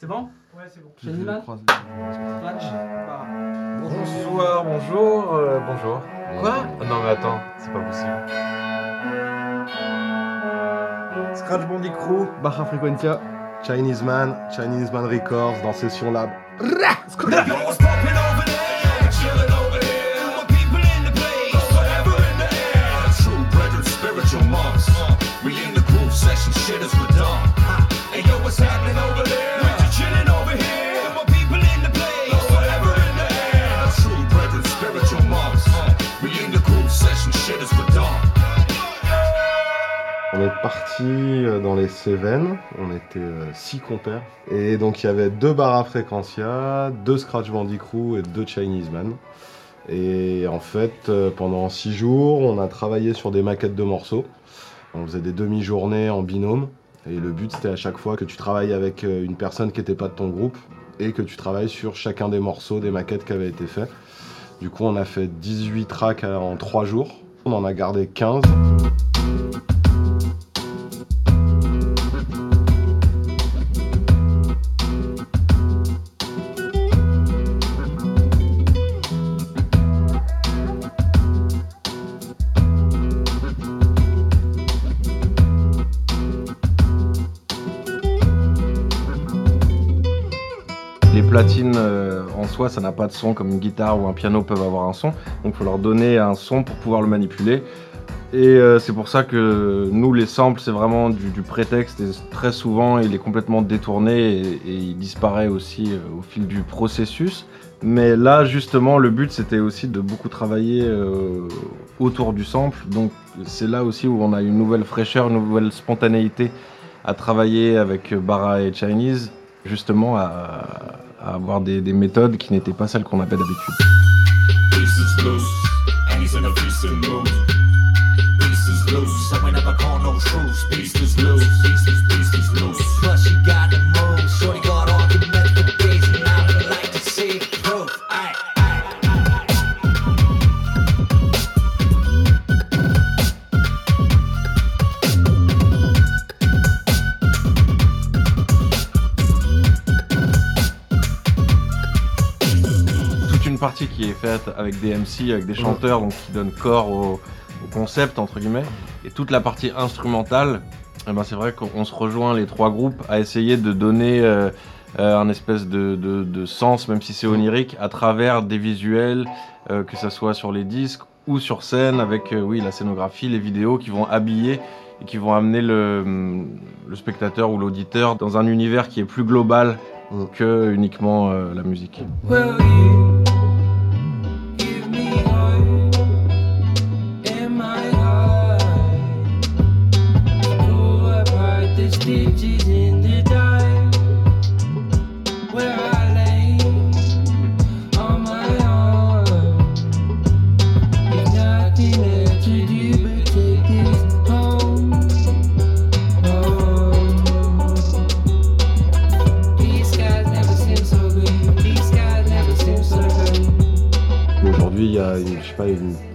C'est bon Ouais, c'est bon. Croise Match Bonsoir, bonjour, euh, bonjour. Quoi Non mais attends, c'est pas possible. Scratch Bandit Crew, Baja Frequentia, Chinese Man, Chinese Man Records dans Session Lab. True parti euh, dans les Cévennes, on était euh, six compères. Et donc il y avait deux Barra Frequentia, deux Scratch Bandit Crew et deux Chinese Man. Et en fait, euh, pendant six jours, on a travaillé sur des maquettes de morceaux. On faisait des demi-journées en binôme. Et le but, c'était à chaque fois que tu travailles avec une personne qui n'était pas de ton groupe et que tu travailles sur chacun des morceaux, des maquettes qui avaient été faits. Du coup, on a fait 18 tracks en 3 jours. On en a gardé 15. Les platines euh, en soi, ça n'a pas de son comme une guitare ou un piano peuvent avoir un son. Donc il faut leur donner un son pour pouvoir le manipuler. Et euh, c'est pour ça que nous, les samples, c'est vraiment du, prétexte et très souvent il est complètement détourné et, il disparaît aussi euh, au fil du processus. Mais là, justement, le but c'était aussi de beaucoup travailler autour du sample. Donc c'est là aussi où on a une nouvelle fraîcheur, une nouvelle spontanéité à travailler avec Bara et Chinese justement à, à avoir des, des méthodes qui n'étaient pas celles qu'on avait d'habitude. Partie qui est faite avec des MC, avec des chanteurs, donc qui donnent corps au, au concept entre guillemets. Et toute la partie instrumentale, eh ben c'est vrai qu'on se rejoint les trois groupes à essayer de donner euh, euh, un espèce de, de- de sens, même si c'est onirique, à travers des visuels, euh, que ça soit sur les disques ou sur scène, avec euh, oui la scénographie, les vidéos qui vont habiller et qui vont amener le, le spectateur ou l'auditeur dans un univers qui est plus global Mm. que uniquement euh, la musique.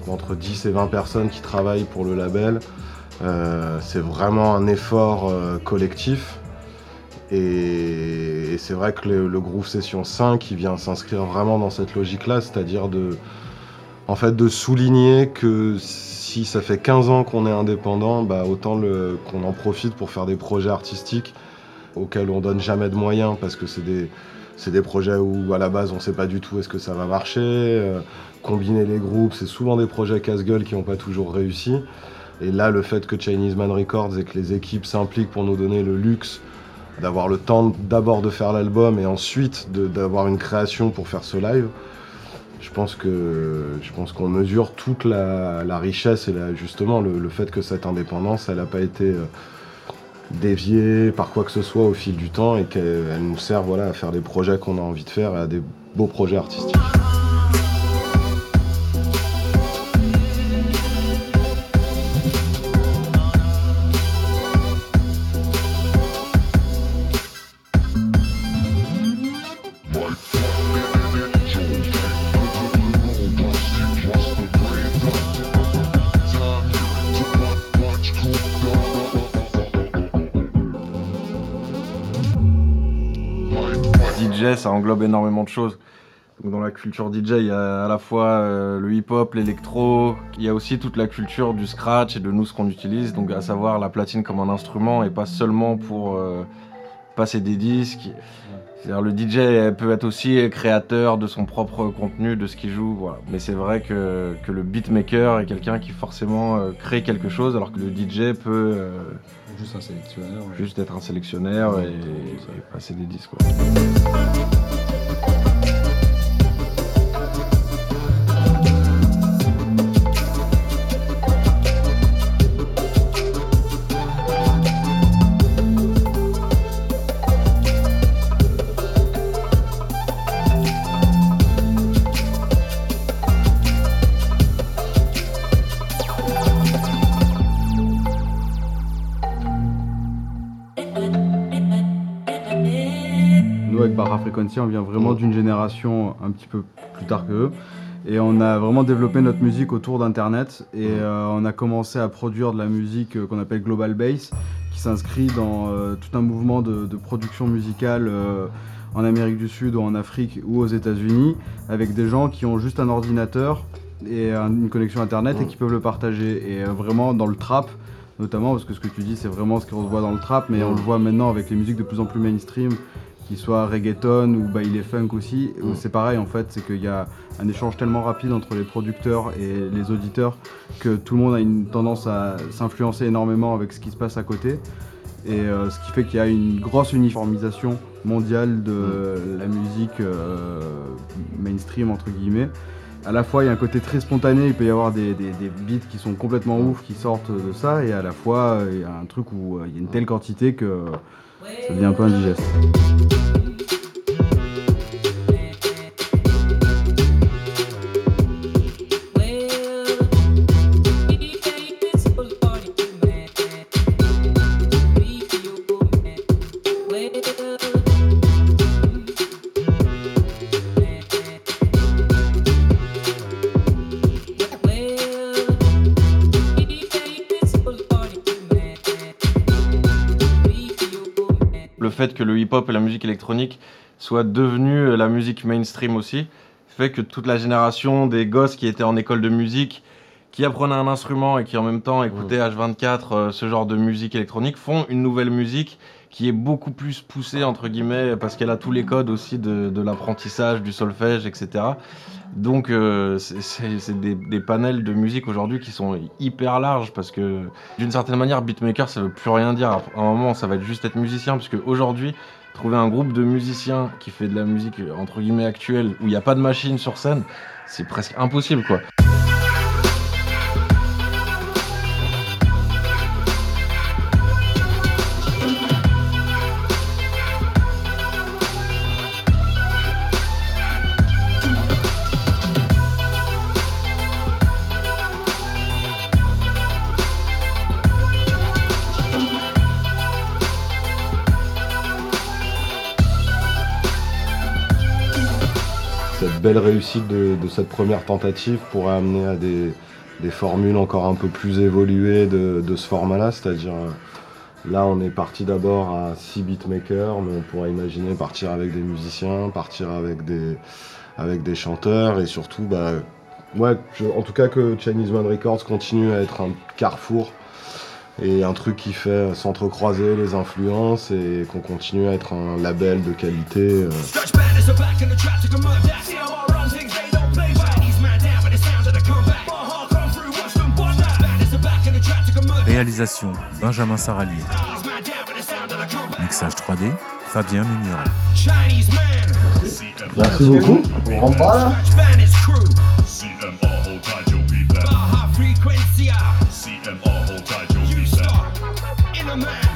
Entre 10 et 20 personnes qui travaillent pour le label. Euh, c'est vraiment un effort euh, collectif. Et, c'est vrai que le, Groove Session 5 il vient s'inscrire vraiment dans cette logique-là, c'est-à-dire de, en fait, de souligner que si ça fait 15 ans qu'on est indépendant, bah, autant qu'on en profite pour faire des projets artistiques auxquels on donne jamais de moyens parce que c'est des, projets où à la base on sait pas du tout est-ce que ça va marcher. euh, combiner les groupes, c'est souvent des projets casse-gueule qui n'ont pas toujours réussi. Et là, le fait que Chinese Man Records et que les équipes s'impliquent pour nous donner le luxe d'avoir le temps d'abord de faire l'album et ensuite d'avoir une création pour faire ce live, je pense que je pense qu'on mesure toute la, richesse et justement le, le fait que cette indépendance, elle n'a pas été euh, déviée par quoi que ce soit au fil du temps et qu'elle elle nous sert voilà, à faire des projets qu'on a envie de faire et à des beaux projets artistiques. DJ, ça englobe énormément de choses. Dans la culture DJ, il y a à la fois euh, le hip-hop, l'électro, il y a aussi toute la culture du scratch et de nous ce qu'on utilise, donc à savoir la platine comme un instrument et pas seulement pour euh, passer des disques. C'est-à-dire le DJ peut être aussi créateur de son propre contenu, de ce qu'il joue. Mais c'est vrai que, que le beatmaker est quelqu'un qui forcément euh, crée quelque chose, alors que le DJ peut Juste un sélectionneur. juste être un sélectionneur et, et passer des disques. quoi. Frequency, on vient vraiment d'une génération un petit peu plus tard que eux. Et on a vraiment développé notre musique autour d'Internet. Et euh, on a commencé à produire de la musique euh, qu'on appelle Global Bass, qui s'inscrit dans euh, tout un mouvement de, de production musicale en Amérique du Sud ou en Afrique ou aux États-Unis, avec des gens qui ont juste un ordinateur et un- une connexion Internet et qui peuvent le partager. Et vraiment dans le trap, notamment, parce que ce que tu dis, c'est vraiment ce qu'on voit dans le trap, mais on le voit maintenant avec les musiques de plus en plus mainstream, qu'ils soient reggaeton ou baile funk aussi, Mm. c'est pareil en fait, c'est qu'il y a un échange tellement rapide entre les producteurs et les auditeurs que tout le monde a une tendance à s'influencer énormément avec ce qui se passe à côté. Et euh, ce qui fait qu'il y a une grosse uniformisation mondiale de la musique euh, mainstream entre guillemets. À la fois il y a un côté très spontané, il peut y avoir des, des- des beats qui sont complètement ouf qui sortent de ça, et à la fois euh, il y a un truc où il y a une telle quantité que ça devient un peu indigeste. Fait que le hip-hop et la musique électronique soient devenus la musique mainstream aussi, fait que toute la génération des gosses qui étaient en école de musique, qui apprenaient un instrument et qui en même temps écoutaient H24 euh, ce genre de musique électronique, font une nouvelle musique qui est beaucoup plus poussée, entre guillemets, parce qu'elle a tous les codes aussi de, de l'apprentissage, du solfège, etc. Donc euh, c'est des, des panels de musique aujourd'hui qui sont hyper larges parce que d'une certaine manière, beatmaker, ça veut plus rien dire. À un moment, ça va être juste être musicien, parce qu'aujourd'hui, trouver un groupe de musiciens qui fait de la musique entre guillemets actuelle, où il n'y a pas de machine sur scène, c'est presque impossible, quoi. Belle réussite de, cette première tentative pourrait amener à des, formules encore un peu plus évoluées de, ce format-là, c'est-à-dire euh, là on est parti d'abord à 6 beatmakers, mais on pourrait imaginer partir avec des musiciens, partir avec des, avec des chanteurs et surtout, bah, ouais, en tout cas que Chinese Man Records continue à être un carrefour et un truc qui fait s'entrecroiser les influences et qu'on continue à être un label de qualité. euh, Réalisation Benjamin Saralier. Mixage 3D Fabien man, Merci beaucoup. On rentre pas là. CMR